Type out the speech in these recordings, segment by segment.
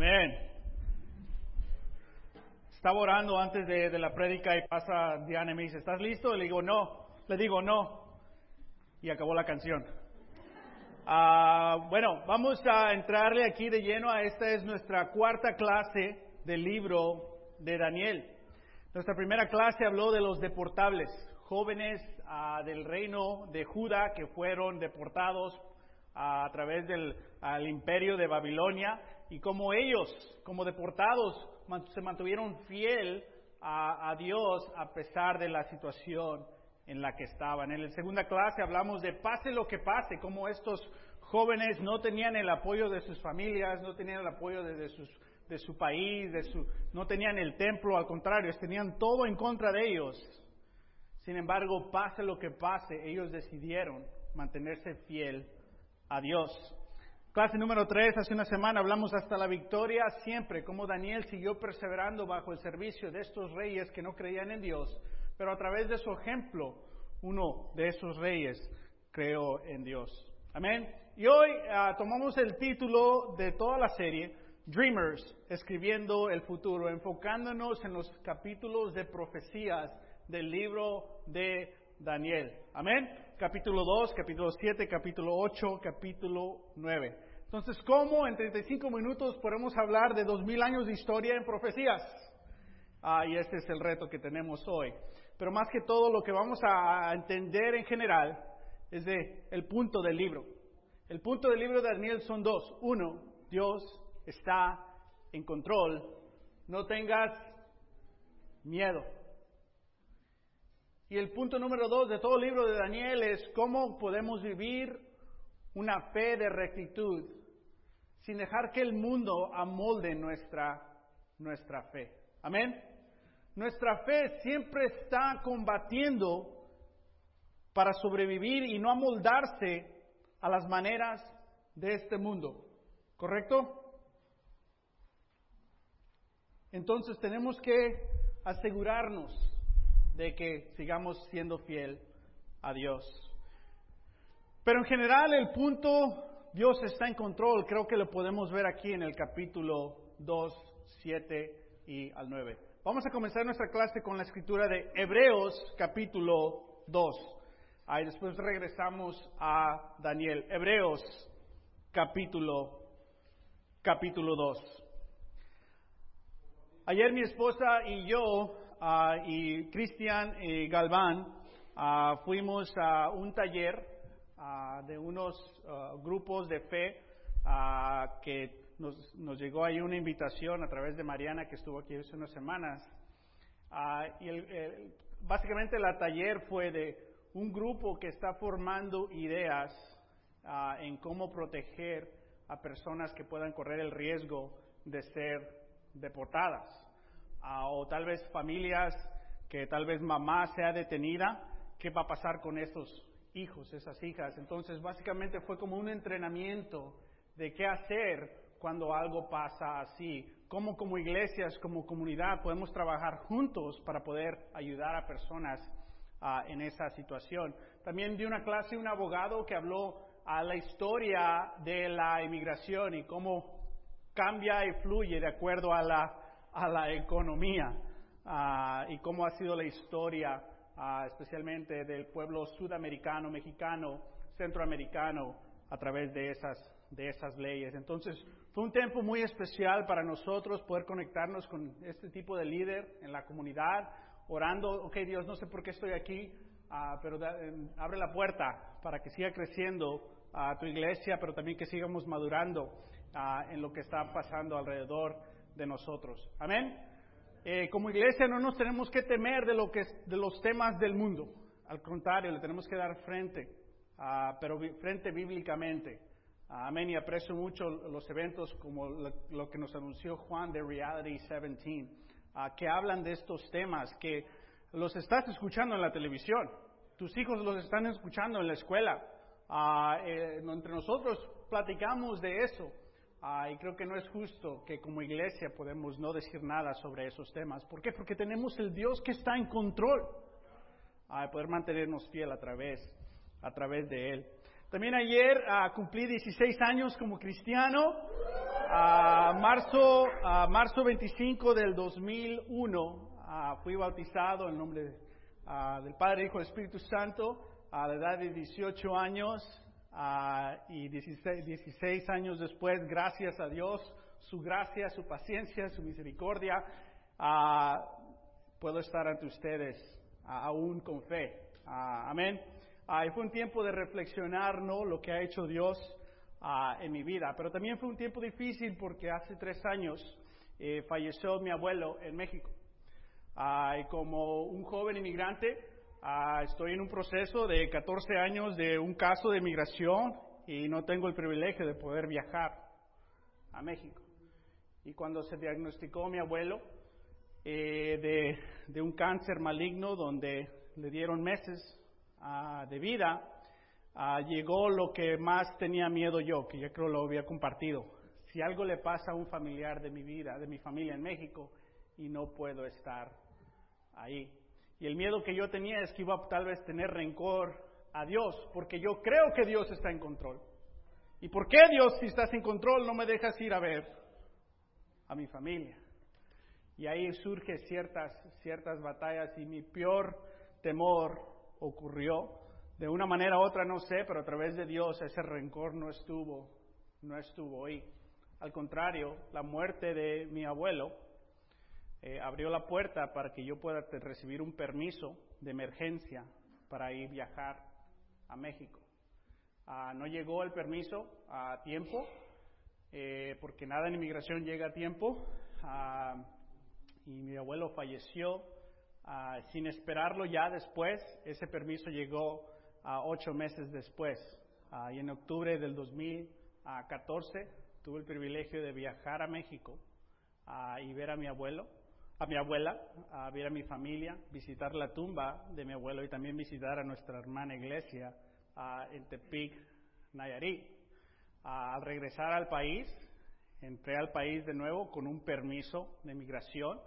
Amén. Estaba orando antes de, la prédica y pasa Diana y me dice, ¿estás listo? le digo, no. Le digo, no. Y acabó la canción. Ah, bueno, vamos a entrarle aquí de lleno a esta es nuestra cuarta clase del libro de Daniel. Nuestra primera clase habló de los deportables, jóvenes ah, del reino de Judá que fueron deportados a través del imperio de Babilonia y como ellos, como deportados, se mantuvieron fiel a, Dios a pesar de la situación en la que estaban. En la segunda clase hablamos de pase lo que pase, como estos jóvenes no tenían el apoyo de sus familias, no tenían el apoyo de, sus, de su país, de su, no tenían el templo, al contrario, tenían todo en contra de ellos. Sin embargo, pase lo que pase, ellos decidieron mantenerse fiel a Dios. Clase número 3, hace una semana hablamos hasta la victoria siempre, como Daniel siguió perseverando bajo el servicio de estos reyes que no creían en Dios, pero a través de su ejemplo, uno de esos reyes creó en Dios. Amén. Y hoy ah, tomamos el título de toda la serie, Dreamers, escribiendo el futuro, enfocándonos en los capítulos de profecías del libro de Daniel. Amén. Capítulo 2, capítulo 7, capítulo 8, capítulo 9. Entonces, ¿cómo en 35 minutos podemos hablar de 2000 años de historia en profecías? Ah, y este es el reto que tenemos hoy. Pero más que todo, lo que vamos a entender en general es de el punto del libro. El punto del libro de Daniel son dos. Uno, Dios está en control. No tengas miedo. Y el punto número dos de todo el libro de Daniel es cómo podemos vivir una fe de rectitud sin dejar que el mundo amolde nuestra, nuestra fe. Amén. Nuestra fe siempre está combatiendo para sobrevivir y no amoldarse a las maneras de este mundo. ¿Correcto? Entonces tenemos que asegurarnos de que sigamos siendo fiel a Dios. Pero en general el punto, Dios está en control, creo que lo podemos ver aquí en el capítulo 2, 7 y al 9. Vamos a comenzar nuestra clase con la escritura de Hebreos capítulo 2. Ahí después regresamos a Daniel. Hebreos capítulo capítulo 2. Ayer mi esposa y yo Ah, y Cristian y Galván ah, fuimos a un taller ah, de unos grupos de fe que nos, llegó ahí una invitación a través de Mariana que estuvo aquí hace unas semanas. y básicamente el taller fue de un grupo que está formando ideas en cómo proteger a personas que puedan correr el riesgo de ser deportadas o tal vez familias que tal vez mamá sea detenida, ¿qué va a pasar con esos hijos, esas hijas? Entonces, básicamente fue como un entrenamiento de qué hacer cuando algo pasa así. Cómo como iglesias, como comunidad podemos trabajar juntos para poder ayudar a personas ah, en esa situación. También di una clase un abogado que habló a la historia de la inmigración y cómo cambia y fluye de acuerdo a la a la economía ah, y cómo ha sido la historia, ah, especialmente del pueblo sudamericano, mexicano, centroamericano, a través de esas, de esas leyes. Entonces, fue un tiempo muy especial para nosotros poder conectarnos con este tipo de líder en la comunidad, orando, ok Dios, no sé por qué estoy aquí, ah, pero eh, abre la puerta para que siga creciendo a tu iglesia, pero también que sigamos madurando en lo que está pasando alrededor de nosotros. Amén. Eh, como iglesia no nos tenemos que temer de, lo que, de los temas del mundo. Al contrario, le tenemos que dar frente, uh, pero frente bíblicamente. amén. Y aprecio mucho los eventos como lo, que nos anunció Juan de Reality 17, ah, que hablan de estos temas, que los estás escuchando en la televisión. Tus hijos los están escuchando en la escuela. Ah, eh, entre nosotros platicamos de eso. Ah, y creo que no es justo que como iglesia podemos no decir nada sobre esos temas. ¿Por qué? Porque tenemos el Dios que está en control. Ah, poder mantenernos fiel a través, a través de Él. También ayer ah, cumplí 16 años como cristiano. A marzo, a marzo 25 del 2001 ah, fui bautizado en nombre ah, del Padre, Hijo y Espíritu Santo a la edad de 18 años ah, y 16, 16 años después, gracias a Dios, su gracia, su paciencia, su misericordia, ah, puedo estar ante ustedes ah, aún con fe. Ah, amén. Y fue un tiempo de reflexionar ¿no? lo que ha hecho Dios en mi vida, pero también fue un tiempo difícil porque hace tres años eh, falleció mi abuelo en México. Y como un joven inmigrante, ah, estoy en un proceso de 14 años de un caso de migración y no tengo el privilegio de poder viajar a México. Y cuando se diagnosticó mi abuelo eh, de, un cáncer maligno donde le dieron meses ah, de vida, ah, llegó lo que más tenía miedo yo, que yo creo lo había compartido. Si algo le pasa a un familiar de mi vida, de mi familia en México, y no puedo estar ahí. Y el miedo que yo tenía es que iba a tal vez tener rencor a Dios, porque yo creo que Dios está en control. ¿Y por qué Dios, si estás en control, no me dejas ir a ver a mi familia? Y ahí surgen ciertas, ciertas batallas y mi peor temor ocurrió. De una manera u otra no sé, pero a través de Dios ese rencor no estuvo, no estuvo ahí. Al contrario, la muerte de mi abuelo eh, abrió la puerta para que yo pueda recibir un permiso de emergencia para ir viajar a México. Ah, no llegó el permiso a tiempo, eh, porque nada en inmigración llega a tiempo, ah, y mi abuelo falleció ah, sin esperarlo ya después, ese permiso llegó a ocho meses después, y en octubre del 2014 tuve el privilegio de viajar a México y ver a mi abuelo, a mi abuela, a ver a mi familia, visitar la tumba de mi abuelo y también visitar a nuestra hermana iglesia ah, en Tepic, Nayarit. Al regresar al país, entré al país de nuevo con un permiso de migración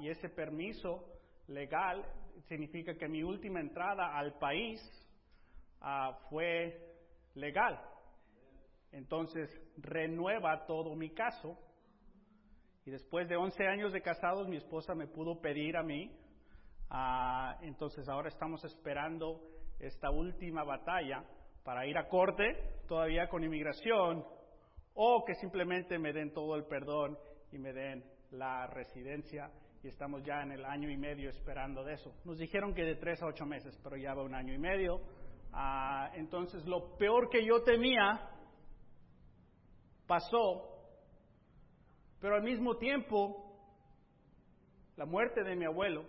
y ese permiso legal significa que mi última entrada al país fue legal. Entonces renueva todo mi caso y después de 11 años de casados mi esposa me pudo pedir a mí, ah, entonces ahora estamos esperando esta última batalla para ir a corte todavía con inmigración o que simplemente me den todo el perdón y me den la residencia y estamos ya en el año y medio esperando de eso. Nos dijeron que de tres a ocho meses, pero ya va un año y medio. Ah, entonces lo peor que yo temía pasó, pero al mismo tiempo la muerte de mi abuelo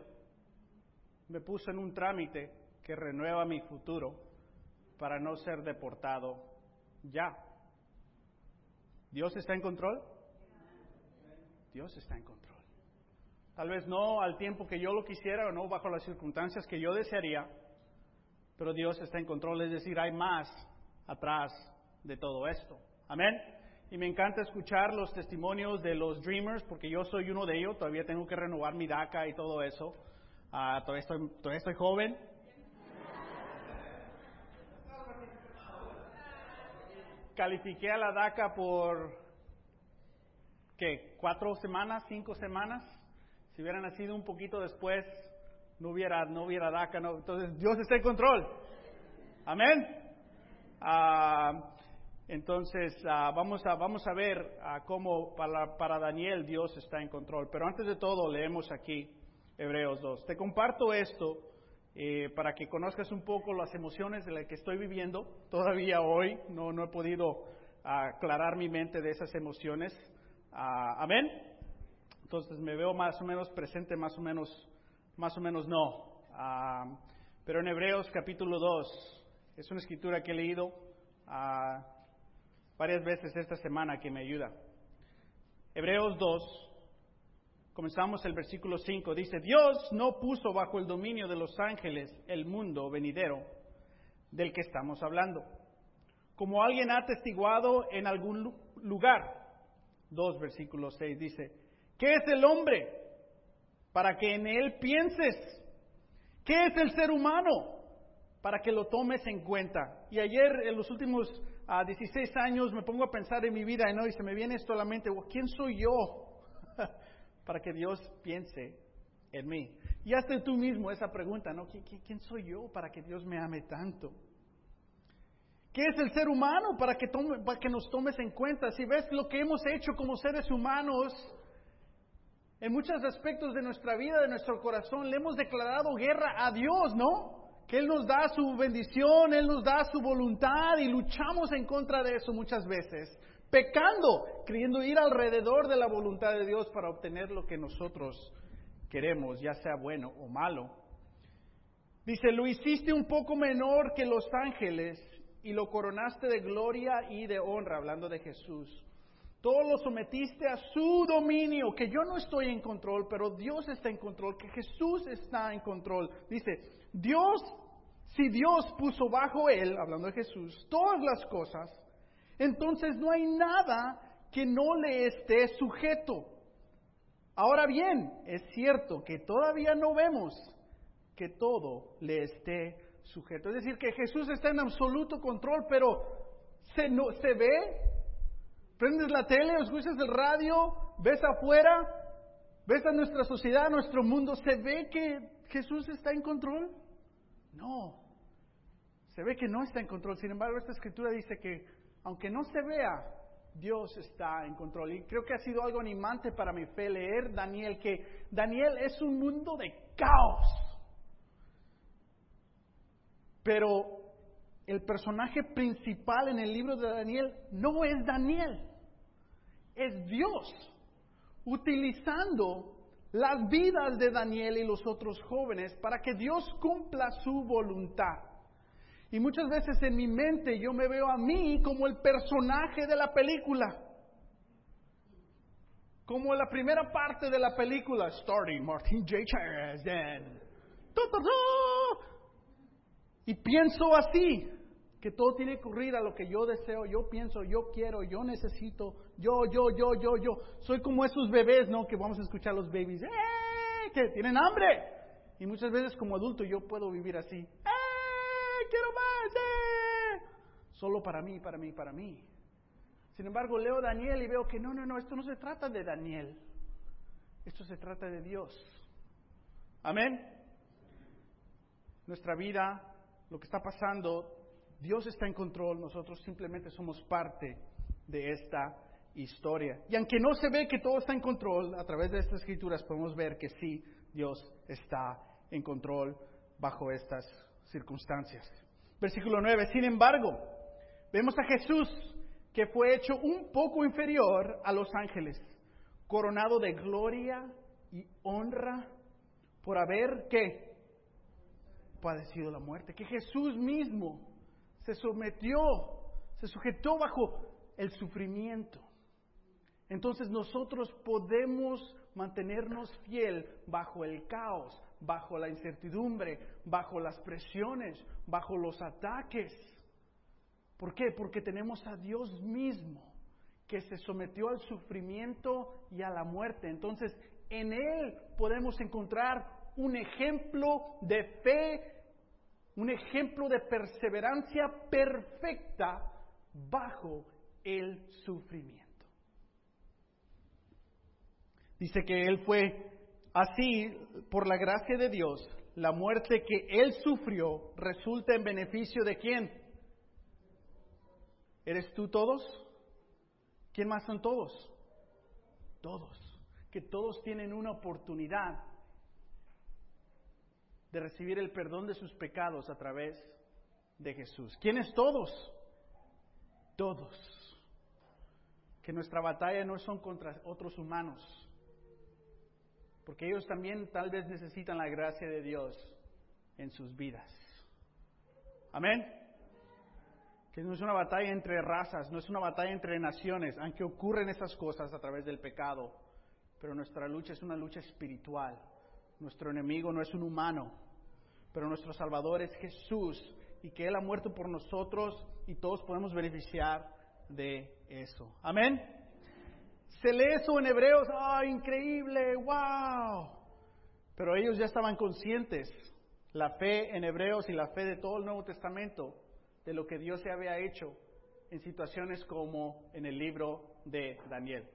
me puso en un trámite que renueva mi futuro para no ser deportado ya. ¿Dios está en control? Dios está en control. Tal vez no al tiempo que yo lo quisiera o no bajo las circunstancias que yo desearía, pero Dios está en control, es decir, hay más atrás de todo esto. Amén. Y me encanta escuchar los testimonios de los Dreamers, porque yo soy uno de ellos, todavía tengo que renovar mi DACA y todo eso. Ah, todavía, estoy, todavía estoy joven. Califiqué a la DACA por, ¿qué? ¿Cuatro semanas? ¿Cinco semanas? Si hubiera nacido un poquito después, no hubiera, no hubiera DACA. Entonces, Dios está en control. Amén. Ah, entonces, ah, vamos, a, vamos a ver ah, cómo para, para Daniel Dios está en control. Pero antes de todo, leemos aquí Hebreos 2. Te comparto esto eh, para que conozcas un poco las emociones de las que estoy viviendo. Todavía hoy no, no he podido aclarar mi mente de esas emociones. Ah, Amén. Entonces me veo más o menos presente, más o menos, más o menos no. Ah, pero en Hebreos capítulo 2 es una escritura que he leído ah, varias veces esta semana que me ayuda. Hebreos 2, comenzamos el versículo 5, dice, Dios no puso bajo el dominio de los ángeles el mundo venidero del que estamos hablando. Como alguien ha testiguado en algún lu- lugar, 2 versículo 6 dice, ¿qué es el hombre para que en él pienses? ¿Qué es el ser humano para que lo tomes en cuenta? Y ayer, en los últimos a 16 años me pongo a pensar en mi vida ¿no? y se me viene esto a la mente, ¿quién soy yo para que Dios piense en mí? Y hazte tú mismo esa pregunta, ¿no? ¿Quién soy yo para que Dios me ame tanto? ¿Qué es el ser humano para que, tome, para que nos tomes en cuenta? Si ves lo que hemos hecho como seres humanos, en muchos aspectos de nuestra vida, de nuestro corazón, le hemos declarado guerra a Dios, ¿no? Que Él nos da su bendición, Él nos da su voluntad y luchamos en contra de eso muchas veces, pecando, creyendo ir alrededor de la voluntad de Dios para obtener lo que nosotros queremos, ya sea bueno o malo. Dice, lo hiciste un poco menor que los ángeles y lo coronaste de gloria y de honra, hablando de Jesús. Todo lo sometiste a su dominio, que yo no estoy en control, pero Dios está en control, que Jesús está en control. Dice, Dios, si Dios puso bajo él, hablando de Jesús, todas las cosas, entonces no hay nada que no le esté sujeto. Ahora bien, es cierto que todavía no vemos que todo le esté sujeto. Es decir, que Jesús está en absoluto control, pero se, no, se ve Prendes la tele, escuchas el radio, ves afuera, ves a nuestra sociedad, a nuestro mundo, ¿se ve que Jesús está en control? No, se ve que no está en control. Sin embargo, esta escritura dice que aunque no se vea, Dios está en control. Y creo que ha sido algo animante para mi fe leer Daniel, que Daniel es un mundo de caos. Pero el personaje principal en el libro de Daniel no es Daniel es Dios, utilizando las vidas de Daniel y los otros jóvenes para que Dios cumpla su voluntad. Y muchas veces en mi mente yo me veo a mí como el personaje de la película. Como la primera parte de la película, starting Martin J. Y pienso así, que todo tiene que ocurrir a lo que yo deseo, yo pienso, yo quiero, yo necesito, yo, yo, yo, yo, yo. Soy como esos bebés, ¿no? Que vamos a escuchar los babies, ¡eh! Que tienen hambre. Y muchas veces como adulto yo puedo vivir así, ¡eh! Quiero más, ¡eh! Solo para mí, para mí, para mí. Sin embargo, leo Daniel y veo que no, no, no, esto no se trata de Daniel. Esto se trata de Dios. Amén. Nuestra vida, lo que está pasando, Dios está en control, nosotros simplemente somos parte de esta historia. Y aunque no se ve que todo está en control, a través de estas escrituras podemos ver que sí, Dios está en control bajo estas circunstancias. Versículo 9, sin embargo, vemos a Jesús que fue hecho un poco inferior a los ángeles, coronado de gloria y honra por haber que padecido la muerte, que Jesús mismo se sometió, se sujetó bajo el sufrimiento. Entonces nosotros podemos mantenernos fiel bajo el caos, bajo la incertidumbre, bajo las presiones, bajo los ataques. ¿Por qué? Porque tenemos a Dios mismo que se sometió al sufrimiento y a la muerte. Entonces, en Él podemos encontrar un ejemplo de fe un ejemplo de perseverancia perfecta bajo el sufrimiento. Dice que Él fue así, por la gracia de Dios, la muerte que Él sufrió resulta en beneficio de quién? ¿Eres tú todos? ¿Quién más son todos? Todos. Que todos tienen una oportunidad de recibir el perdón de sus pecados a través de Jesús. ¿Quiénes todos? Todos. Que nuestra batalla no son contra otros humanos, porque ellos también tal vez necesitan la gracia de Dios en sus vidas. Amén. Que no es una batalla entre razas, no es una batalla entre naciones, aunque ocurren esas cosas a través del pecado, pero nuestra lucha es una lucha espiritual nuestro enemigo no es un humano, pero nuestro Salvador es Jesús y que Él ha muerto por nosotros y todos podemos beneficiar de eso. Amén. Se lee eso en Hebreos, ¡ah, increíble! ¡Wow! Pero ellos ya estaban conscientes, la fe en Hebreos y la fe de todo el Nuevo Testamento, de lo que Dios se había hecho en situaciones como en el libro de Daniel.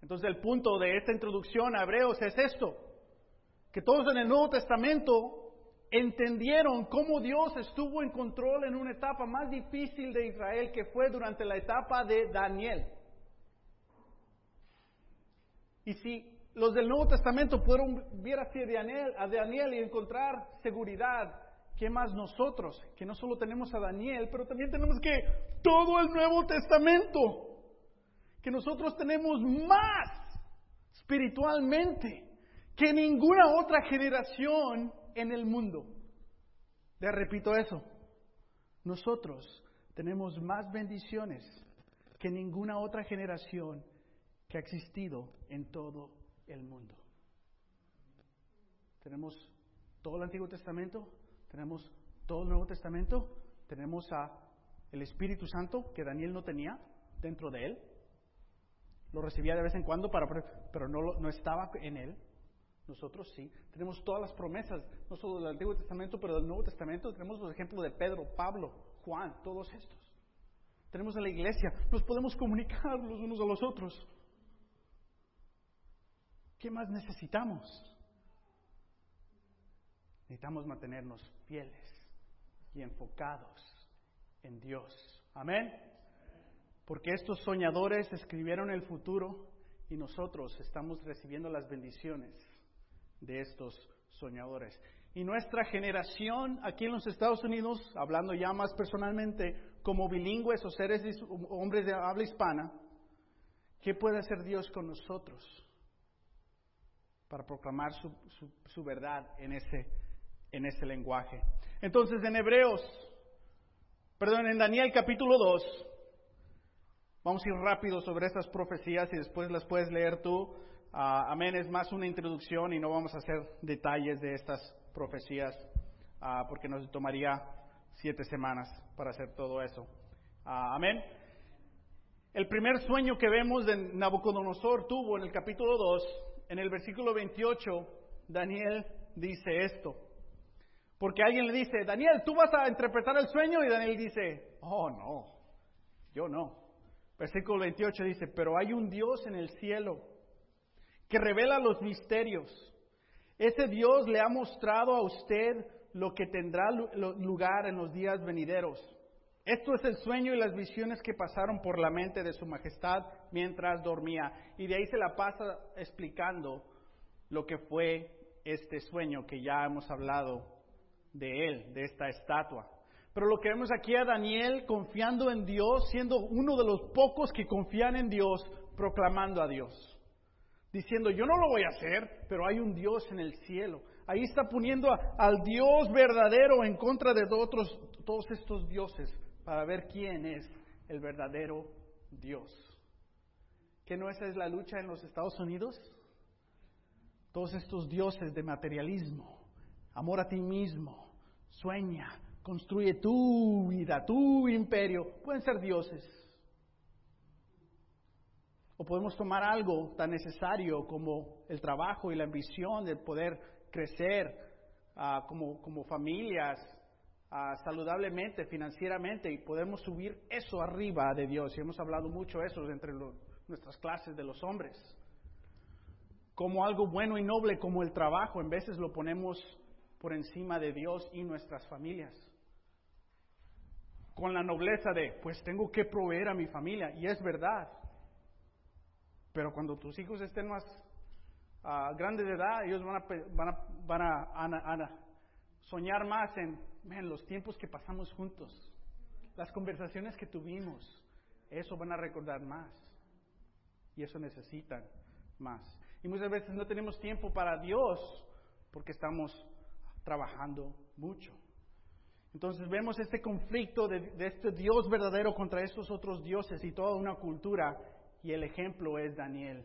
Entonces el punto de esta introducción a Hebreos es esto, que todos en el Nuevo Testamento entendieron cómo Dios estuvo en control en una etapa más difícil de Israel que fue durante la etapa de Daniel. Y si los del Nuevo Testamento pudieron ver hacia Daniel, a Daniel y encontrar seguridad, ¿qué más nosotros? Que no solo tenemos a Daniel, pero también tenemos que todo el Nuevo Testamento. Que nosotros tenemos más espiritualmente que ninguna otra generación en el mundo. Le repito eso. Nosotros tenemos más bendiciones que ninguna otra generación que ha existido en todo el mundo. Tenemos todo el Antiguo Testamento, tenemos todo el Nuevo Testamento, tenemos a el Espíritu Santo que Daniel no tenía dentro de él. Lo recibía de vez en cuando, para, pero no, no estaba en él. Nosotros sí. Tenemos todas las promesas, no solo del Antiguo Testamento, pero del Nuevo Testamento. Tenemos los ejemplos de Pedro, Pablo, Juan, todos estos. Tenemos a la iglesia. Nos podemos comunicar los unos a los otros. ¿Qué más necesitamos? Necesitamos mantenernos fieles y enfocados en Dios. Amén. Porque estos soñadores escribieron el futuro y nosotros estamos recibiendo las bendiciones de estos soñadores. Y nuestra generación aquí en los Estados Unidos, hablando ya más personalmente, como bilingües o seres hombres de habla hispana, ¿qué puede hacer Dios con nosotros para proclamar su, su verdad en ese, en ese lenguaje? Entonces en Hebreos, perdón, en Daniel capítulo 2, vamos a ir rápido sobre estas profecías y después las puedes leer tú. Ah, amén, es más una introducción y no vamos a hacer detalles de estas profecías ah, porque nos tomaría siete semanas para hacer todo eso. Ah, amén. El primer sueño que vemos de Nabucodonosor tuvo en el capítulo 2, en el versículo 28, Daniel dice esto. Porque alguien le dice, Daniel, ¿tú vas a interpretar el sueño? Y Daniel dice, oh no, yo no. Versículo 28 dice, pero hay un Dios en el cielo que revela los misterios. Ese Dios le ha mostrado a usted lo que tendrá lugar en los días venideros. Esto es el sueño y las visiones que pasaron por la mente de su majestad mientras dormía. Y de ahí se la pasa explicando lo que fue este sueño que ya hemos hablado de él, de esta estatua. Pero lo que vemos aquí a Daniel confiando en Dios, siendo uno de los pocos que confían en Dios, proclamando a Dios diciendo, yo no lo voy a hacer, pero hay un Dios en el cielo. Ahí está poniendo al Dios verdadero en contra de otros, todos estos dioses para ver quién es el verdadero Dios. ¿Qué no esa es la lucha en los Estados Unidos? Todos estos dioses de materialismo, amor a ti mismo, sueña, construye tu vida, tu imperio, pueden ser dioses. O podemos tomar algo tan necesario como el trabajo y la ambición de poder crecer ah, como, familias ah, saludablemente, financieramente, y podemos subir eso arriba de Dios. Y hemos hablado mucho eso entre nuestras clases de los hombres. Como algo bueno y noble como el trabajo, en veces lo ponemos por encima de Dios y nuestras familias. Con la nobleza de, pues tengo que proveer a mi familia, y es verdad. Pero cuando tus hijos estén más uh, grandes de edad, ellos van a, van a, van a, soñar más en, en los tiempos que pasamos juntos, las conversaciones que tuvimos. Eso van a recordar más. Y eso necesitan más. Y muchas veces no tenemos tiempo para Dios porque estamos trabajando mucho. Entonces vemos este conflicto de, de, este Dios verdadero contra estos otros dioses y toda una cultura y el ejemplo es Daniel.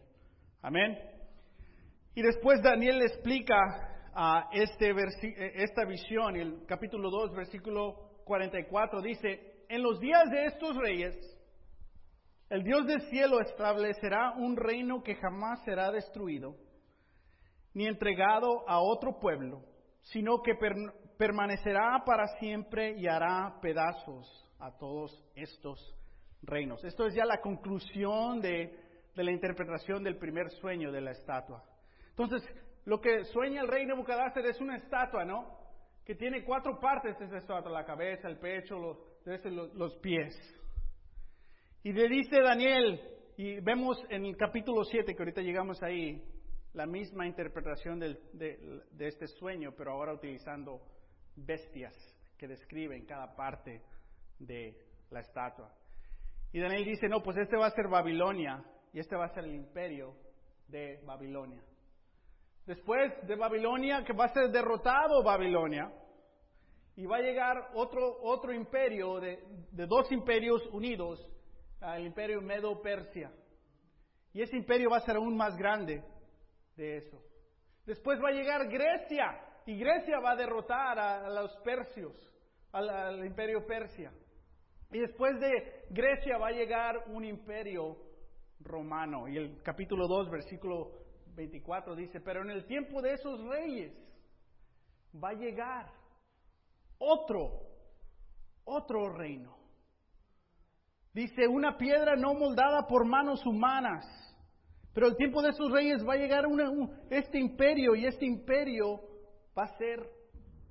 Amén. Y después Daniel le explica a este esta visión, el capítulo 2, versículo 44, dice, en los días de estos reyes, el Dios del cielo establecerá un reino que jamás será destruido, ni entregado a otro pueblo, sino que permanecerá para siempre y hará pedazos a todos estos reinos. Esto es ya la conclusión de, de la interpretación del primer sueño de la estatua. Entonces, lo que sueña el rey Nebuchadnezzar es una estatua, ¿no? Que tiene cuatro partes esa estatua, la cabeza, el pecho, los, los pies. Y le dice Daniel, y vemos en el capítulo 7, que ahorita llegamos ahí, la misma interpretación de, de, este sueño, pero ahora utilizando bestias que describen cada parte de la estatua. Y Daniel dice, no, pues este va a ser Babilonia y este va a ser el imperio de Babilonia. Después de Babilonia, que va a ser derrotado Babilonia, y va a llegar otro, otro imperio de, de dos imperios unidos, el imperio Medo-Persia. Y ese imperio va a ser aún más grande de eso. Después va a llegar Grecia, y Grecia va a derrotar a, los persios, al, imperio Persia. Y después de Grecia va a llegar un imperio romano. Y el capítulo 2, versículo 24 dice, pero en el tiempo de esos reyes va a llegar otro, otro reino. Dice, una piedra no moldada por manos humanas. Pero el tiempo de esos reyes va a llegar este imperio y este imperio va a ser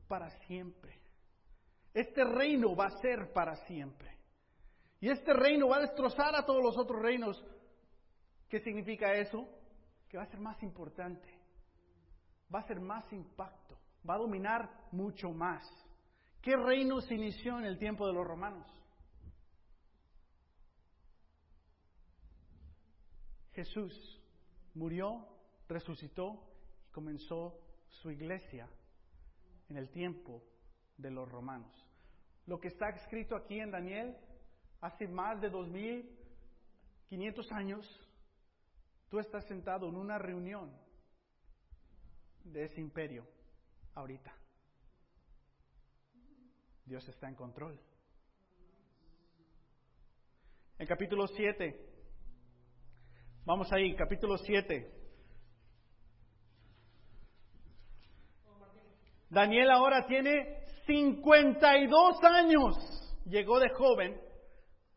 para siempre. Este reino va a ser para siempre. Y este reino va a destrozar a todos los otros reinos. ¿Qué significa eso? Que va a ser más importante. Va a ser más impacto. Va a dominar mucho más. ¿Qué reino se inició en el tiempo de los romanos? Jesús murió, resucitó y comenzó su iglesia en el tiempo de los romanos. Lo que está escrito aquí en Daniel, hace más de 2500 años, tú estás sentado en una reunión de ese imperio ahorita. Dios está en control. En capítulo 7, vamos ahí, capítulo 7. Daniel ahora tiene 52 años. Llegó de joven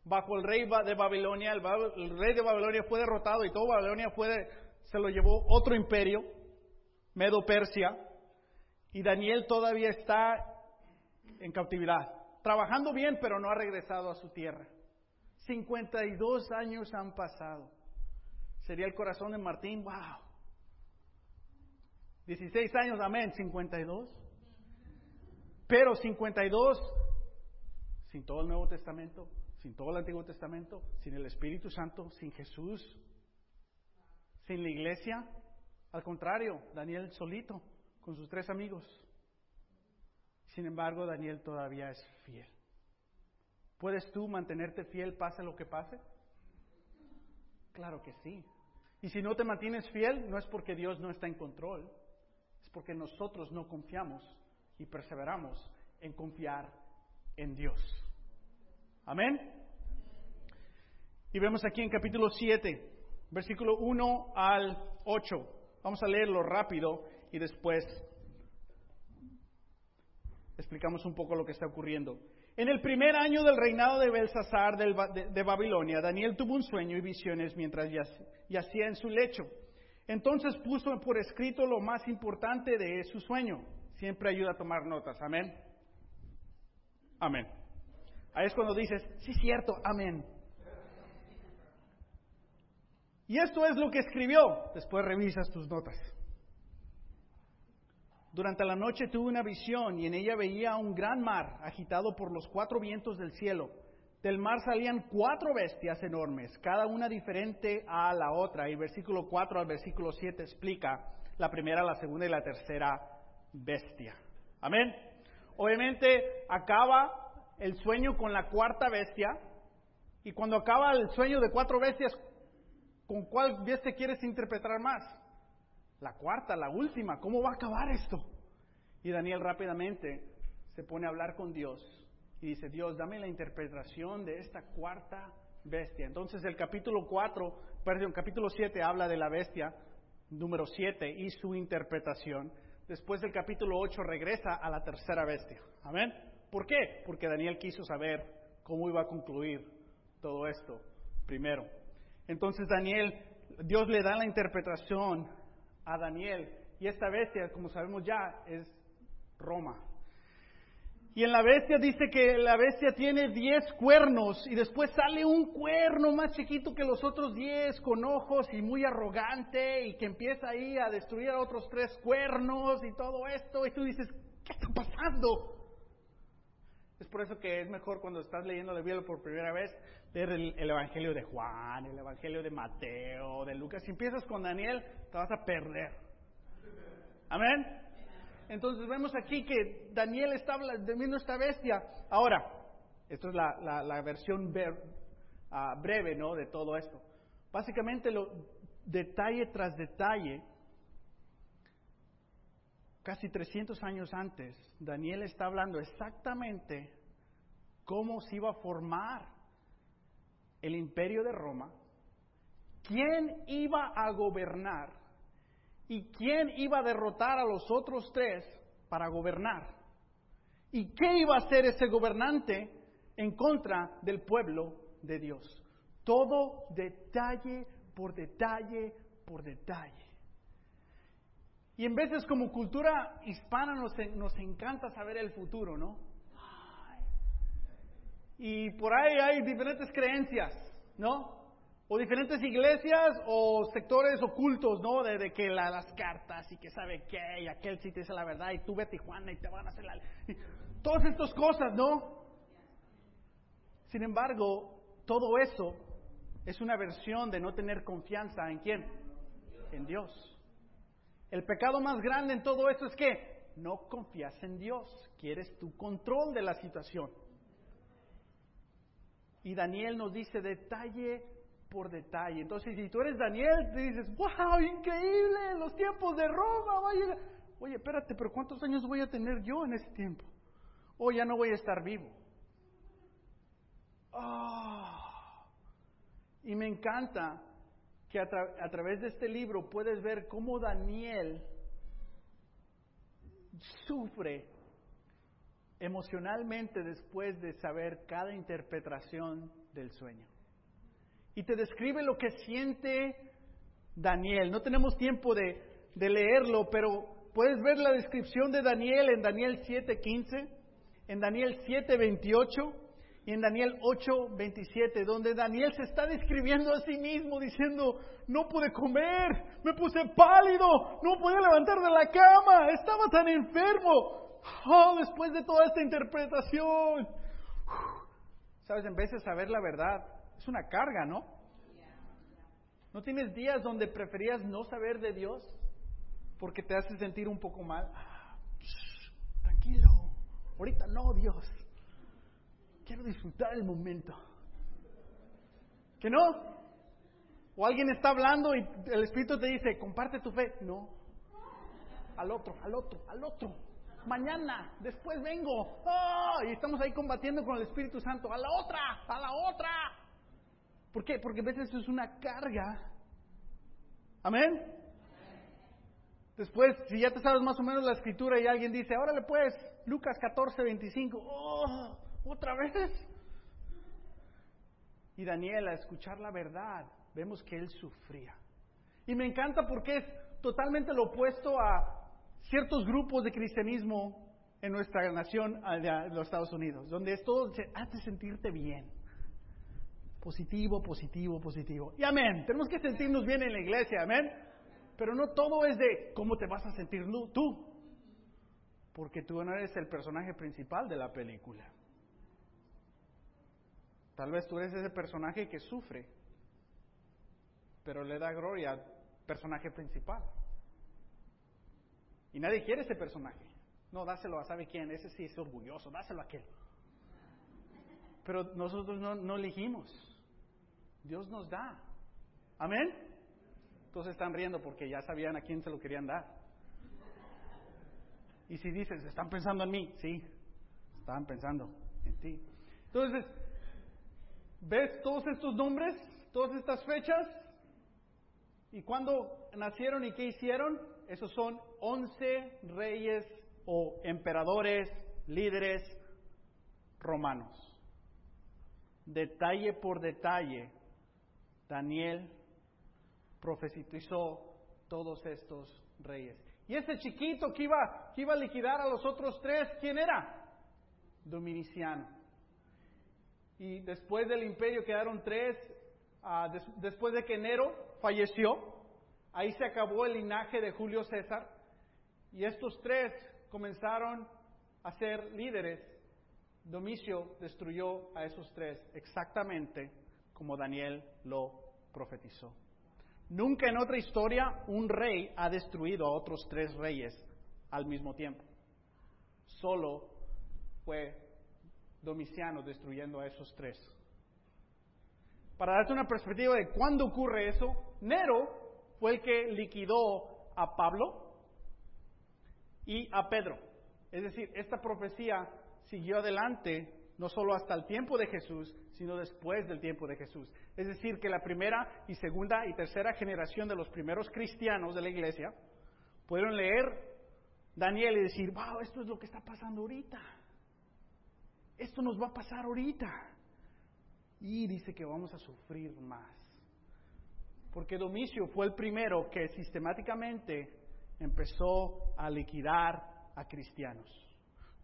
bajo el rey de Babilonia. El, rey de Babilonia fue derrotado y todo Babilonia fue, se lo llevó otro imperio, Medo-Persia. Y Daniel todavía está en cautividad, trabajando bien, pero no ha regresado a su tierra. 52 años han pasado. Sería el corazón de Martín, wow. 16 años, amén, 52. Pero 52 sin todo el Nuevo Testamento, sin todo el Antiguo Testamento, sin el Espíritu Santo, sin Jesús, sin la iglesia. Al contrario, Daniel solito, con sus tres amigos. Sin embargo, Daniel todavía es fiel. ¿Puedes tú mantenerte fiel pase lo que pase? Claro que sí. Y si no te mantienes fiel, no es porque Dios no está en control, es porque nosotros no confiamos y perseveramos en confiar en Dios. Amén. Y vemos aquí en capítulo 7, versículo 1 al 8. Vamos a leerlo rápido y después explicamos un poco lo que está ocurriendo. En el primer año del reinado de Belsasar de, Babilonia, Daniel tuvo un sueño y visiones mientras yacía en su lecho. Entonces puso por escrito lo más importante de su sueño siempre ayuda a tomar notas. Amén. Amén. Ahí es cuando dices, sí, cierto, amén. Y esto es lo que escribió. Después revisas tus notas. Durante la noche tuve una visión y en ella veía un gran mar agitado por los cuatro vientos del cielo. Del mar salían cuatro bestias enormes, cada una diferente a la otra. Y versículo 4 al versículo 7 explica la primera, la segunda y la tercera bestia. Amén. Obviamente acaba el sueño con la cuarta bestia y cuando acaba el sueño de cuatro bestias, ¿con cuál bestia quieres interpretar más? La cuarta, la última, ¿cómo va a acabar esto? Y Daniel rápidamente se pone a hablar con Dios y dice, Dios, dame la interpretación de esta cuarta bestia. Entonces el capítulo 4, perdón, capítulo 7 habla de la bestia número 7 y su interpretación después del capítulo 8 regresa a la tercera bestia. Amén. ¿Por qué? Porque Daniel quiso saber cómo iba a concluir todo esto primero. Entonces Daniel, Dios le da la interpretación a Daniel y esta bestia, como sabemos ya, es Roma. Y en la bestia dice que la bestia tiene diez cuernos y después sale un cuerno más chiquito que los otros diez con ojos y muy arrogante y que empieza ahí a destruir a otros tres cuernos y todo esto. Y tú dices, ¿qué está pasando? Es por eso que es mejor cuando estás leyendo la Biblia por primera vez leer el, el, Evangelio de Juan, el Evangelio de Mateo, de Lucas. Si empiezas con Daniel, te vas a perder. Amén. Entonces vemos aquí que Daniel está viendo esta bestia. Ahora, esto es la, versión ah, breve ¿no? de todo esto. Básicamente, detalle tras detalle, casi 300 años antes, Daniel está hablando exactamente cómo se iba a formar el imperio de Roma, quién iba a gobernar ¿Y quién iba a derrotar a los otros tres para gobernar? ¿Y qué iba a hacer ese gobernante en contra del pueblo de Dios? Todo detalle por detalle por detalle. Y en veces como cultura hispana nos, nos encanta saber el futuro, ¿no? Y por ahí hay diferentes creencias, ¿no? O diferentes iglesias o sectores ocultos, ¿no? De, que las cartas y que sabe qué, y aquel sí te dice la verdad, y tú ve a Tijuana y te van a hacer la... todas estas cosas, ¿no? Sin embargo, todo eso es una versión de no tener confianza en quién? En Dios. El pecado más grande en todo esto es que no confías en Dios, quieres tu control de la situación. Y Daniel nos dice detalle por detalle. Entonces, si tú eres Daniel, te dices, wow, increíble, los tiempos de Roma, vaya. Oye, espérate, pero ¿cuántos años voy a tener yo en ese tiempo? O ya no voy a estar vivo. Ah. Y me encanta que a, a través de este libro puedes ver cómo Daniel sufre emocionalmente después de saber cada interpretación del sueño y te describe lo que siente Daniel. No tenemos tiempo de, leerlo, pero puedes ver la descripción de Daniel en Daniel 7:15, en Daniel 7:28 y en Daniel 8:27, donde Daniel se está describiendo a sí mismo diciendo, no pude comer, me puse pálido, no podía levantar de la cama, estaba tan enfermo. Oh, después de toda esta interpretación. Sabes, en vez de saber la verdad, es una carga, ¿no? ¿No tienes días donde preferías no saber de Dios porque te hace sentir un poco mal? tranquilo, ahorita no, Dios. Quiero disfrutar el momento. ¿Que no? O alguien está hablando y el Espíritu te dice, comparte tu fe. No. Al otro, al otro, al otro. Mañana, después vengo. ¡Oh! Y estamos ahí combatiendo con el Espíritu Santo. A la otra, a la otra. ¿Por qué? Porque a veces es una carga. Amén. Después, si ya te sabes más o menos la escritura y alguien dice, órale pues, Lucas 14, 25, oh, otra vez. Y Daniel, a escuchar la verdad, vemos que él sufría. Y me encanta porque es totalmente lo opuesto a ciertos grupos de cristianismo en nuestra nación, de los Estados Unidos, donde es todo, hace sentirte bien. Positivo, positivo, positivo. Y amén. Tenemos que sentirnos bien en la iglesia, amén. Pero no todo es de cómo te vas a sentir tú. Porque tú no eres el personaje principal de la película. Tal vez tú eres ese personaje que sufre, pero le da gloria al personaje principal. Y nadie quiere ese personaje. No, dáselo a sabe quién, ese sí es orgulloso, dáselo a aquel. Pero nosotros no, elegimos. Dios nos da. Amén. Entonces están riendo porque ya sabían a quién se lo querían dar. Y si dices, están pensando en mí, sí, estaban pensando en ti. Entonces, ¿ves todos estos nombres, todas estas fechas? ¿Y cuándo nacieron y qué hicieron? Esos son once reyes o emperadores, líderes romanos. Detalle por detalle, Daniel profetizó todos estos reyes. Y ese chiquito que iba, que iba a liquidar a los otros tres, ¿quién era? Dominiciano. Y después del imperio quedaron tres, ah, después de que Nero falleció, ahí se acabó el linaje de Julio César, y estos tres comenzaron a ser líderes. Domicio destruyó a esos tres exactamente como Daniel lo profetizó. Nunca en otra historia un rey ha destruido a otros tres reyes al mismo tiempo. Solo fue Domiciano destruyendo a esos tres. Para darte una perspectiva de cuándo ocurre eso, Nero fue el que liquidó a Pablo y a Pedro. Es decir, esta profecía siguió adelante no solo hasta el tiempo de Jesús, sino después del tiempo de Jesús. Es decir, que la primera y segunda y tercera generación de los primeros cristianos de la iglesia pudieron leer Daniel y decir, wow, esto es lo que está pasando ahorita. Esto nos va a pasar ahorita. Y dice que vamos a sufrir más. Porque Domicio fue el primero que sistemáticamente empezó a liquidar a cristianos.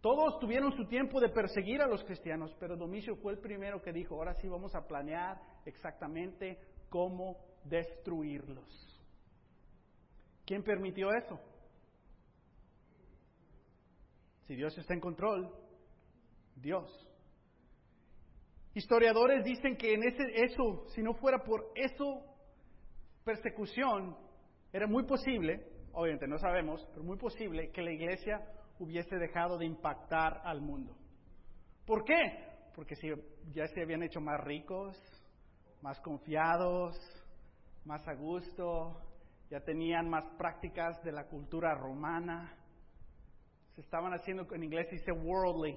Todos tuvieron su tiempo de perseguir a los cristianos, pero Domicio fue el primero que dijo, ahora sí vamos a planear exactamente cómo destruirlos. ¿Quién permitió eso? Si Dios está en control, Dios. Historiadores dicen que en ese, eso, si no fuera por eso, persecución, era muy posible, obviamente no sabemos, pero muy posible que la iglesia hubiese dejado de impactar al mundo. ¿Por qué? Porque ya se habían hecho más ricos, más confiados, más a gusto, ya tenían más prácticas de la cultura romana, se estaban haciendo, en inglés dice worldly,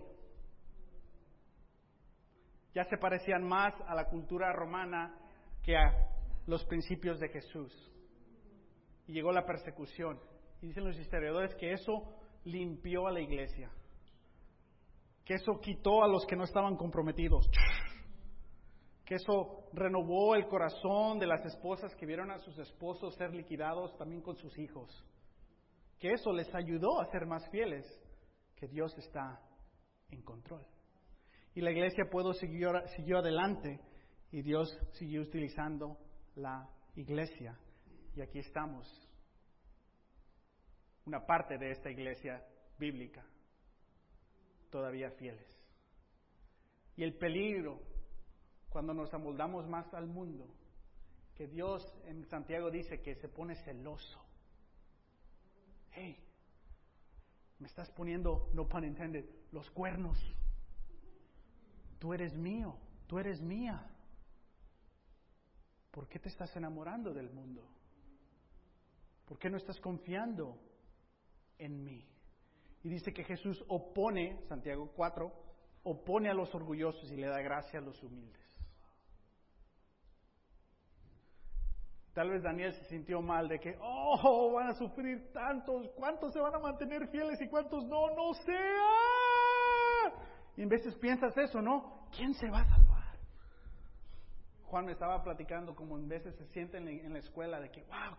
ya se parecían más a la cultura romana que a los principios de Jesús. Y llegó la persecución. Y dicen los historiadores que eso limpió a la iglesia. Que eso quitó a los que no estaban comprometidos. Que eso renovó el corazón de las esposas que vieron a sus esposos ser liquidados también con sus hijos. Que eso les ayudó a ser más fieles, que Dios está en control. Y la iglesia pudo siguió, siguió adelante y Dios siguió utilizando la iglesia. Y aquí estamos una parte de esta iglesia bíblica todavía fieles. Y el peligro cuando nos amoldamos más al mundo, que Dios en Santiago dice que se pone celoso. Hey, me estás poniendo, no pun intended, los cuernos. Tú eres mío, tú eres mía. ¿Por qué te estás enamorando del mundo? ¿Por qué no estás confiando en mí. Y dice que Jesús opone, Santiago 4, opone a los orgullosos y le da gracia a los humildes. Tal vez Daniel se sintió mal de que, oh, van a sufrir tantos, ¿cuántos se van a mantener fieles y cuántos no? No sé. Y en veces piensas eso, ¿no? ¿Quién se va a salvar? Juan me estaba platicando como en veces se siente en la escuela de que, wow,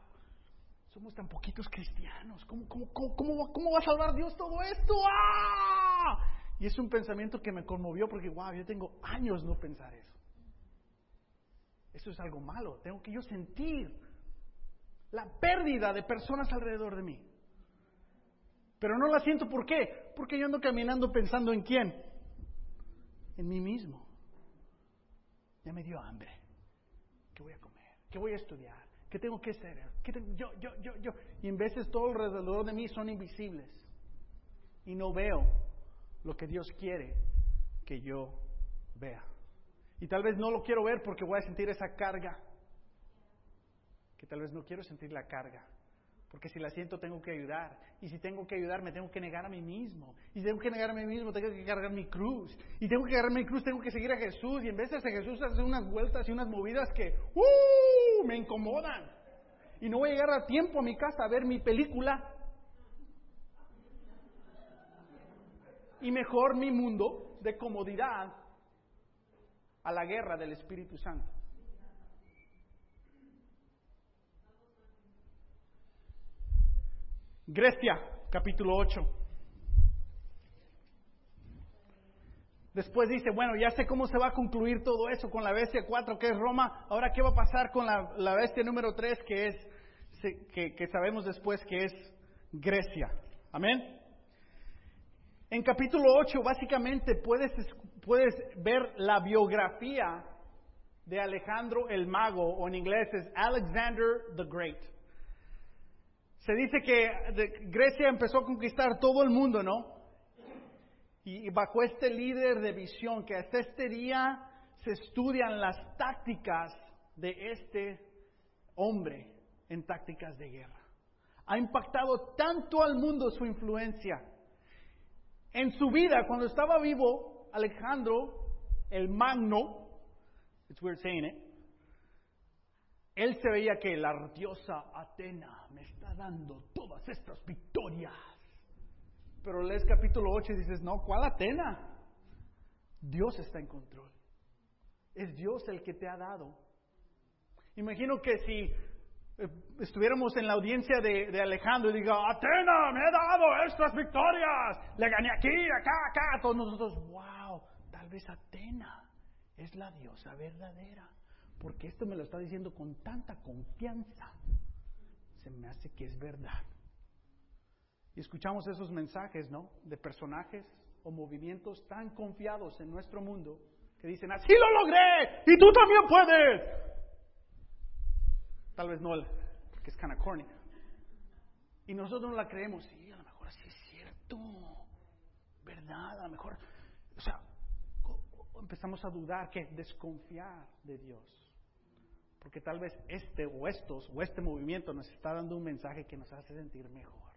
somos tan poquitos cristianos. ¿Cómo, va a salvar Dios todo esto? ¡Ah! Y es un pensamiento que me conmovió porque, wow, yo tengo años no pensar eso. Eso es algo malo. Tengo que yo sentir la pérdida de personas alrededor de mí. Pero no la siento, ¿por qué? Porque yo ando caminando pensando en quién. En mí mismo. Ya me dio hambre. ¿Qué voy a comer? ¿Qué voy a estudiar? ¿Qué tengo que hacer? Yo, yo, yo, yo. Y en veces todo alrededor de mí son invisibles. Y no veo lo que Dios quiere que yo vea. Y tal vez no lo quiero ver porque voy a sentir esa carga. Que tal vez no quiero sentir la carga. Porque si la siento tengo que ayudar. Y si tengo que ayudar me tengo que negar a mí mismo. Y si tengo que negar a mí mismo tengo que cargar mi cruz. Y tengo que cargar mi cruz, tengo que seguir a Jesús. Y en vez de Jesús hace unas vueltas y unas movidas que ¡uh! me incomodan. Y no voy a llegar a tiempo a mi casa a ver mi película. Y mejor mi mundo de comodidad a la guerra del Espíritu Santo. Grecia, capítulo 8. Después dice, bueno, ya sé cómo se va a concluir todo eso con la bestia 4, que es Roma. Ahora, ¿qué va a pasar con la, bestia número 3, que es, que, que sabemos después que es Grecia? Amén. En capítulo 8, básicamente, puedes, puedes ver la biografía de Alejandro el Mago, o en inglés es Alexander the Great. Se dice que Grecia empezó a conquistar todo el mundo, ¿no? Y bajo este líder de visión, que hasta este día se estudian las tácticas de este hombre en tácticas de guerra. Ha impactado tanto al mundo su influencia. En su vida, cuando estaba vivo, Alejandro el Magno, it's weird saying it, él se veía que la diosa Atena me está dando todas estas victorias. Pero lees capítulo 8 y dices, no, ¿cuál Atena? Dios está en control. Es Dios el que te ha dado. Imagino que si eh, estuviéramos en la audiencia de, Alejandro y diga, Atena, me ha dado estas victorias, le gané aquí, acá, acá, todos nosotros, wow, tal vez Atena es la diosa verdadera porque esto me lo está diciendo con tanta confianza. Se me hace que es verdad. Y escuchamos esos mensajes, ¿no? De personajes o movimientos tan confiados en nuestro mundo que dicen, así lo logré y tú también puedes. Tal vez no, porque es kind corny. Y nosotros no la creemos, sí, a lo mejor así es cierto, ¿verdad? A lo mejor, o sea, empezamos a dudar, que desconfiar de Dios. Porque tal vez este o estos o este movimiento nos está dando un mensaje que nos hace sentir mejor.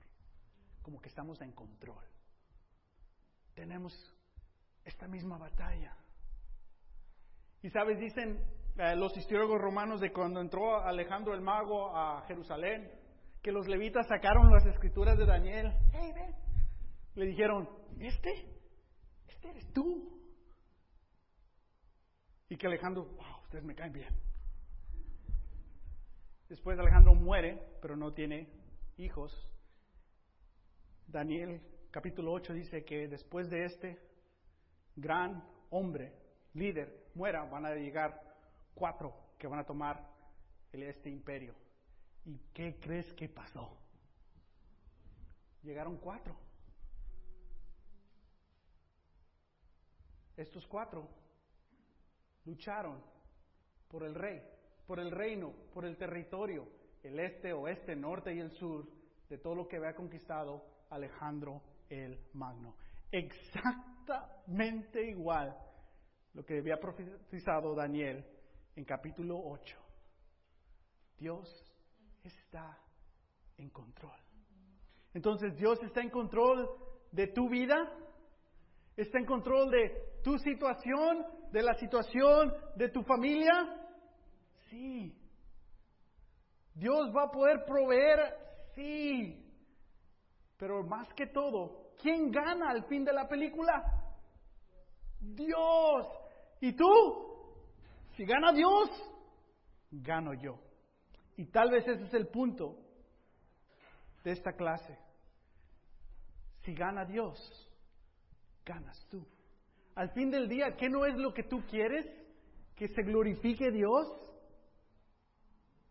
Como que estamos en control. Tenemos esta misma batalla. Y sabes, dicen eh, los historiadores romanos de cuando entró Alejandro el Mago a Jerusalén, que los levitas sacaron las escrituras de Daniel. Hey, ven. Le dijeron, ¿este? ¿Este eres tú? Y que Alejandro, wow, ustedes me caen bien. Después Alejandro muere, pero no tiene hijos. Daniel capítulo 8 dice que después de este gran hombre, líder, muera, van a llegar cuatro que van a tomar este imperio. ¿Y qué crees que pasó? Llegaron cuatro. Estos cuatro lucharon por el rey por el reino, por el territorio, el este, oeste, norte y el sur, de todo lo que había conquistado Alejandro el Magno. Exactamente igual lo que había profetizado Daniel en capítulo 8. Dios está en control. Entonces Dios está en control de tu vida, está en control de tu situación, de la situación de tu familia, Sí. Dios va a poder proveer, sí. Pero más que todo, ¿quién gana al fin de la película? Dios. ¿Y tú? Si gana Dios, gano yo. Y tal vez ese es el punto de esta clase. Si gana Dios, ganas tú. Al fin del día, ¿qué no es lo que tú quieres? ¿Que se glorifique Dios?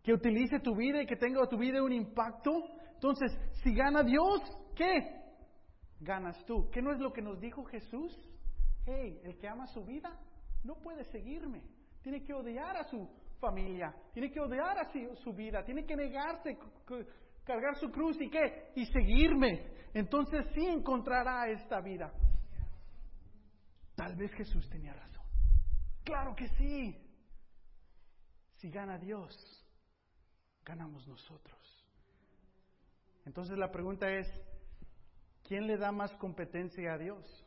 Que utilice tu vida y que tenga tu vida un impacto. Entonces, si gana Dios, ¿qué? Ganas tú. ¿Qué no es lo que nos dijo Jesús? Hey, el que ama su vida no puede seguirme. Tiene que odiar a su familia, tiene que odiar a su vida, tiene que negarse, cargar su cruz y qué? Y seguirme. Entonces sí encontrará esta vida. Tal vez Jesús tenía razón. Claro que sí. Si gana Dios, ganamos nosotros. Entonces la pregunta es, ¿quién le da más competencia a Dios?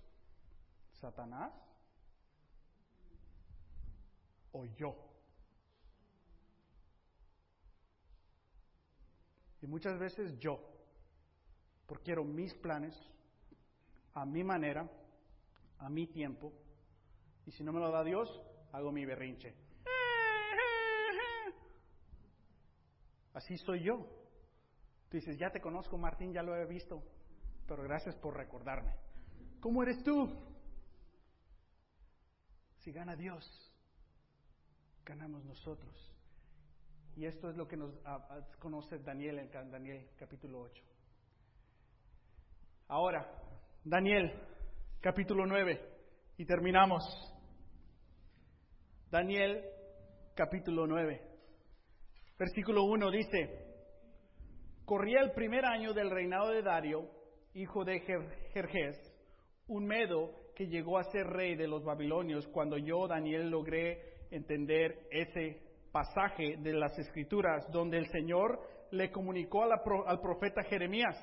¿Satanás? ¿O yo? Y muchas veces yo, porque quiero mis planes, a mi manera, a mi tiempo, y si no me lo da Dios, hago mi berrinche. Así soy yo. Tú dices, ya te conozco, Martín, ya lo he visto, pero gracias por recordarme. ¿Cómo eres tú? Si gana Dios, ganamos nosotros. Y esto es lo que nos conoce Daniel en Daniel capítulo 8. Ahora, Daniel capítulo 9, y terminamos. Daniel capítulo 9, versículo 1 dice, corría el primer año del reinado de Dario, hijo de Jerjes, un medo que llegó a ser rey de los babilonios cuando yo, Daniel, logré entender ese pasaje de las escrituras donde el Señor le comunicó al profeta Jeremías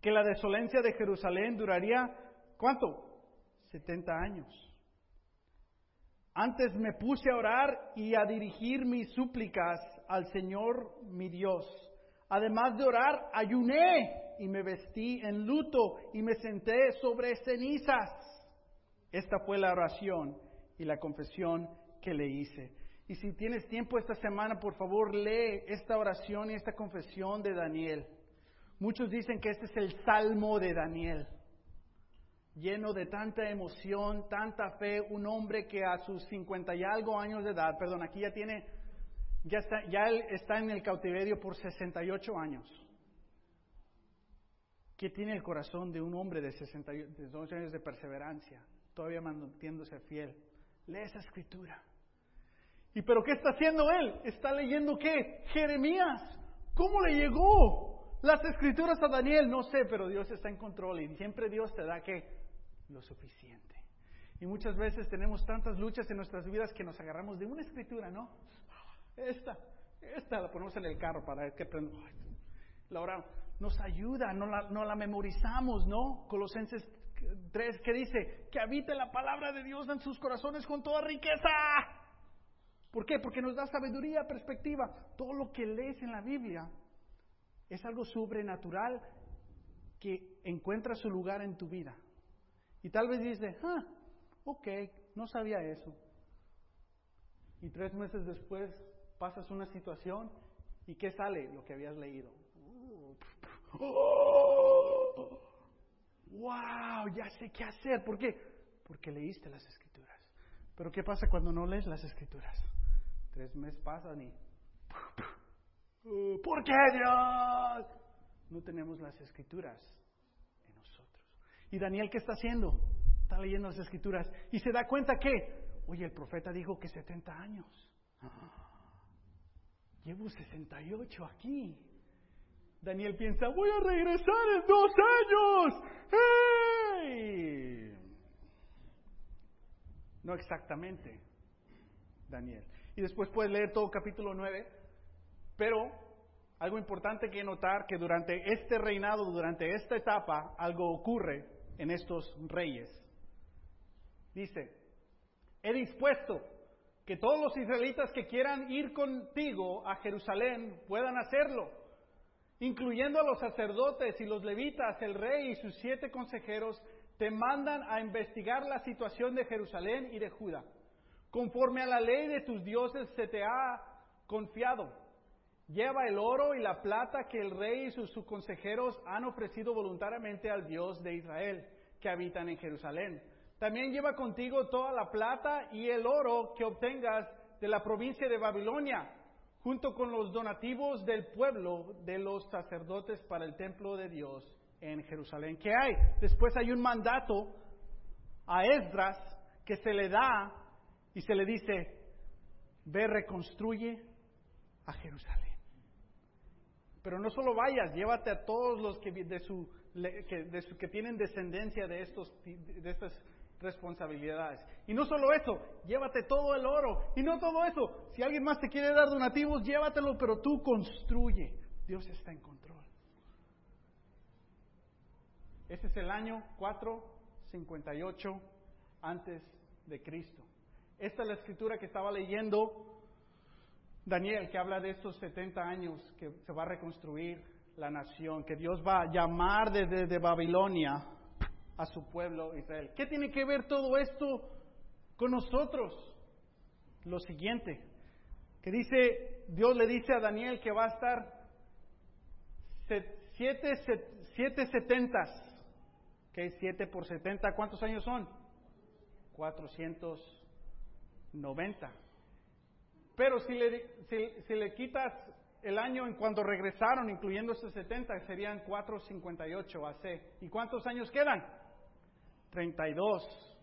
que la desolencia de Jerusalén duraría, ¿cuánto? 70 años. Antes me puse a orar y a dirigir mis súplicas al Señor mi Dios. Además de orar, ayuné y me vestí en luto y me senté sobre cenizas. Esta fue la oración y la confesión que le hice. Y si tienes tiempo esta semana, por favor, lee esta oración y esta confesión de Daniel. Muchos dicen que este es el salmo de Daniel, lleno de tanta emoción, tanta fe, un hombre que a sus cincuenta y algo años de edad, perdón, aquí ya tiene, ya está, ya está en el cautiverio por 68 años, que tiene el corazón de un hombre de 68 años de perseverancia, todavía manteniéndose fiel. Lee esa escritura. ¿Y pero qué está haciendo él? Está leyendo qué? Jeremías. ¿Cómo le llegó las escrituras a Daniel? No sé, pero Dios está en control y siempre Dios te da que lo suficiente. Y muchas veces tenemos tantas luchas en nuestras vidas que nos agarramos de una escritura, ¿no? Esta, esta la ponemos en el carro para que la oramos. Nos ayuda, no la, no la memorizamos, ¿no? Colosenses 3 que dice que habite la palabra de Dios en sus corazones con toda riqueza. ¿Por qué? Porque nos da sabiduría, perspectiva. Todo lo que lees en la Biblia es algo sobrenatural que encuentra su lugar en tu vida. Y tal vez dices, ah, ok, no sabía eso. Y tres meses después pasas una situación y ¿qué sale? Lo que habías leído. ¡Wow! Ya sé qué hacer. ¿Por qué? Porque leíste las escrituras. Pero ¿qué pasa cuando no lees las escrituras? Tres meses pasan y... ¿Por qué Dios? No tenemos las escrituras. ¿Y Daniel qué está haciendo? Está leyendo las escrituras y se da cuenta que, oye, el profeta dijo que 70 años. Llevo 68 aquí. Daniel piensa, voy a regresar en dos años. ¡Hey! No exactamente, Daniel y después puedes leer todo capítulo 9. Pero algo importante que notar que durante este reinado, durante esta etapa, algo ocurre en estos reyes. Dice, he dispuesto que todos los israelitas que quieran ir contigo a Jerusalén puedan hacerlo, incluyendo a los sacerdotes y los levitas, el rey y sus siete consejeros, te mandan a investigar la situación de Jerusalén y de Judá conforme a la ley de tus dioses se te ha confiado. Lleva el oro y la plata que el rey y sus, consejeros han ofrecido voluntariamente al Dios de Israel, que habitan en Jerusalén. También lleva contigo toda la plata y el oro que obtengas de la provincia de Babilonia, junto con los donativos del pueblo de los sacerdotes para el templo de Dios en Jerusalén. ¿Qué hay? Después hay un mandato a Esdras que se le da y se le dice, ve, reconstruye a Jerusalén. Pero no solo vayas, llévate a todos los que, de su, que, de su, que tienen descendencia de, estos, de estas responsabilidades. Y no solo eso, llévate todo el oro. Y no todo eso, si alguien más te quiere dar donativos, llévatelo, pero tú construye. Dios está en control. Ese es el año 458 antes de Cristo. Esta es la escritura que estaba leyendo Daniel, que habla de estos 70 años que se va a reconstruir la nación, que Dios va a llamar desde Babilonia a su pueblo Israel. ¿Qué tiene que ver todo esto con nosotros? lo siguiente, que dice, Dios le dice a Daniel que va a estar siete, siete setentas, que es siete por setenta, ¿cuántos años son? 490. Pero si le, quitas el año en cuando regresaron, incluyendo estos 70, serían 458 AC. ¿Y cuántos años quedan? 32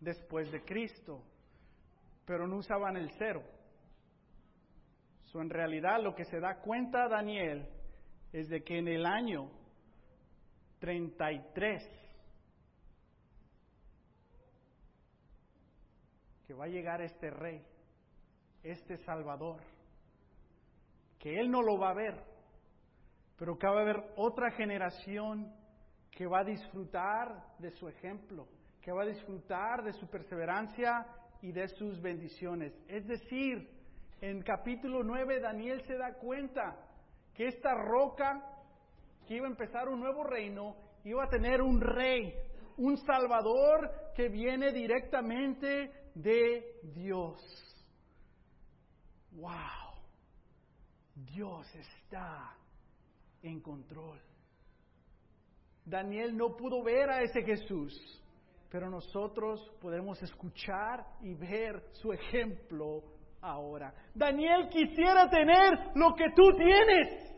después de Cristo. Pero no usaban el cero. So, en realidad lo que se da cuenta Daniel es de que en el año 33 que va a llegar este rey, este Salvador, que él no lo va a ver, pero que va a haber otra generación que va a disfrutar de su ejemplo, que va a disfrutar de su perseverancia y de sus bendiciones. Es decir, en capítulo 9 Daniel se da cuenta que esta roca que iba a empezar un nuevo reino iba a tener un rey, un salvador que viene directamente de Dios. ¡Wow! Dios está en control. Daniel no pudo ver a ese Jesús, pero nosotros podemos escuchar y ver su ejemplo ahora. Daniel quisiera tener lo que tú tienes,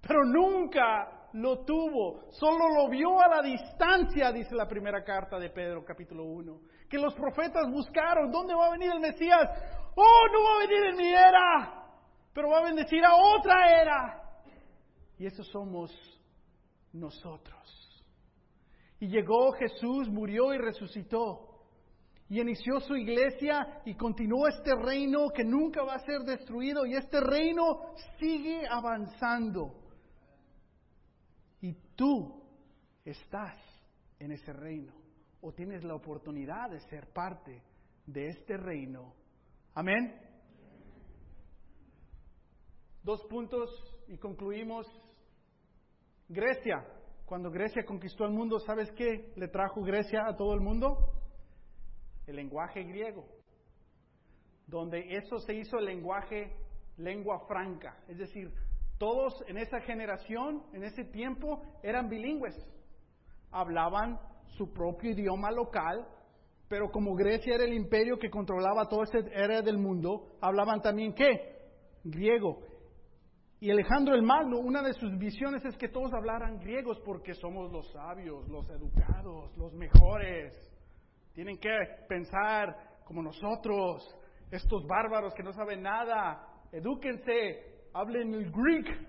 pero nunca lo tuvo, solo lo vio a la distancia, dice la primera carta de Pedro capítulo 1, que los profetas buscaron, ¿dónde va a venir el Mesías? Oh, no va a venir en mi era, pero va a bendecir a otra era. Y eso somos nosotros. Y llegó Jesús, murió y resucitó. Y inició su iglesia y continuó este reino que nunca va a ser destruido. Y este reino sigue avanzando. Y tú estás en ese reino. O tienes la oportunidad de ser parte de este reino. Amén. Dos puntos y concluimos. Grecia. Cuando Grecia conquistó el mundo, ¿sabes qué le trajo Grecia a todo el mundo? El lenguaje griego. Donde eso se hizo el lenguaje lengua franca. Es decir, todos en esa generación, en ese tiempo, eran bilingües. Hablaban su propio idioma local, pero como Grecia era el imperio que controlaba toda esa área del mundo, hablaban también qué? Griego. Y Alejandro el Magno, una de sus visiones es que todos hablaran griegos porque somos los sabios, los educados, los mejores. Tienen que pensar como nosotros, estos bárbaros que no saben nada. Edúquense, hablen el greek.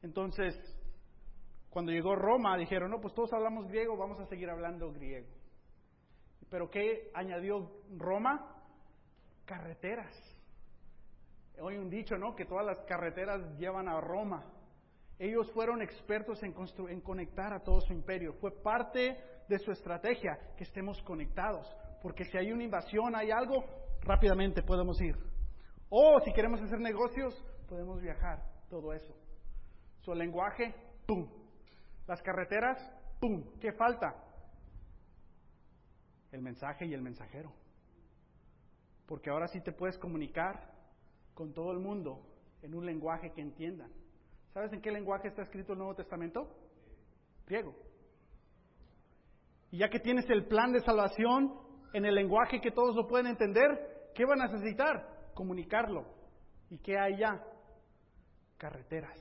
Entonces, cuando llegó Roma, dijeron, no, pues todos hablamos griego, vamos a seguir hablando griego. Pero ¿qué añadió Roma? Carreteras Hoy un dicho, ¿no? Que todas las carreteras llevan a Roma. Ellos fueron expertos en, en conectar a todo su imperio. Fue parte de su estrategia que estemos conectados. Porque si hay una invasión, hay algo, rápidamente podemos ir. O si queremos hacer negocios, podemos viajar. Todo eso. Su lenguaje, ¡pum! Las carreteras, ¡pum! ¿Qué falta? El mensaje y el mensajero. Porque ahora sí te puedes comunicar con todo el mundo en un lenguaje que entiendan. ¿Sabes en qué lenguaje está escrito el Nuevo Testamento? Griego. Y ya que tienes el plan de salvación en el lenguaje que todos lo pueden entender, ¿qué van a necesitar? Comunicarlo. ¿Y qué hay ya? Carreteras.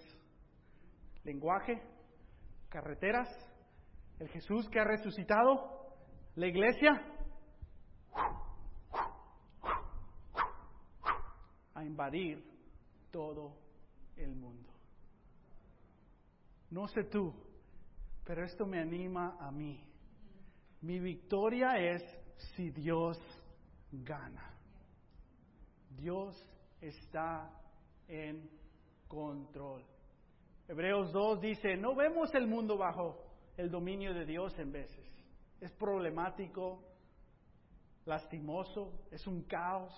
Lenguaje, carreteras, el Jesús que ha resucitado, la iglesia, invadir todo el mundo. No sé tú, pero esto me anima a mí. Mi victoria es si Dios gana. Dios está en control. Hebreos 2 dice, no vemos el mundo bajo el dominio de Dios en veces. Es problemático, lastimoso, es un caos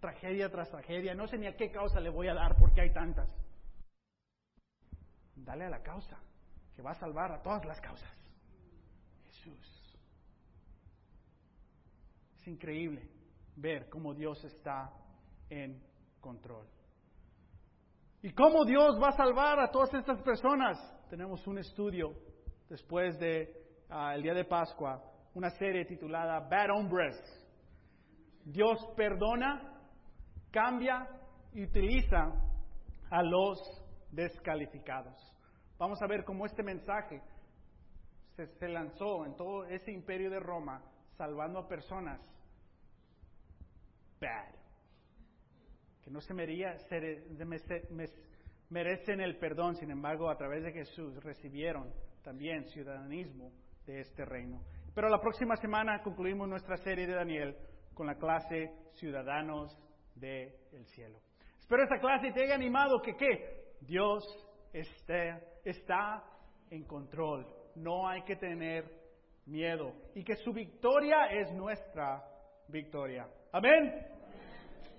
tragedia tras tragedia, no sé ni a qué causa le voy a dar porque hay tantas. Dale a la causa, que va a salvar a todas las causas. Jesús. increíble ver cómo Dios está en control. ¿Y cómo Dios va a salvar a todas estas personas? Tenemos un estudio después de ah, el día de Pascua, una serie titulada Bad Hombres. Dios perdona, cambia y utiliza a los descalificados. Vamos a ver cómo este mensaje se, se lanzó en todo ese imperio de Roma, salvando a personas bad, que no se, merecen el perdón, sin embargo, a través de Jesús recibieron también ciudadanismo de este reino. Pero la próxima semana concluimos nuestra serie de Daniel con la clase Ciudadanos del Cielo. Espero esta clase te haya animado que qué? Dios esté, está en control. No hay que tener miedo. Y que su victoria es nuestra victoria. Amén.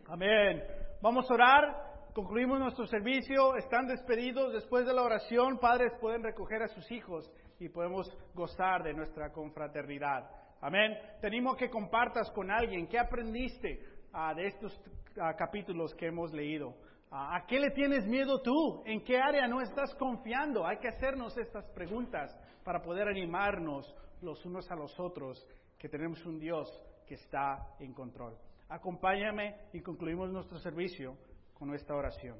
Amén. Vamos a orar. Concluimos nuestro servicio. Están despedidos. Después de la oración, padres pueden recoger a sus hijos y podemos gozar de nuestra confraternidad. Amén. Tenemos que compartas con alguien qué aprendiste ah, de estos ah, capítulos que hemos leído. Ah, ¿A qué le tienes miedo tú? ¿En qué área no estás confiando? Hay que hacernos estas preguntas para poder animarnos los unos a los otros, que tenemos un Dios que está en control. Acompáñame y concluimos nuestro servicio con esta oración.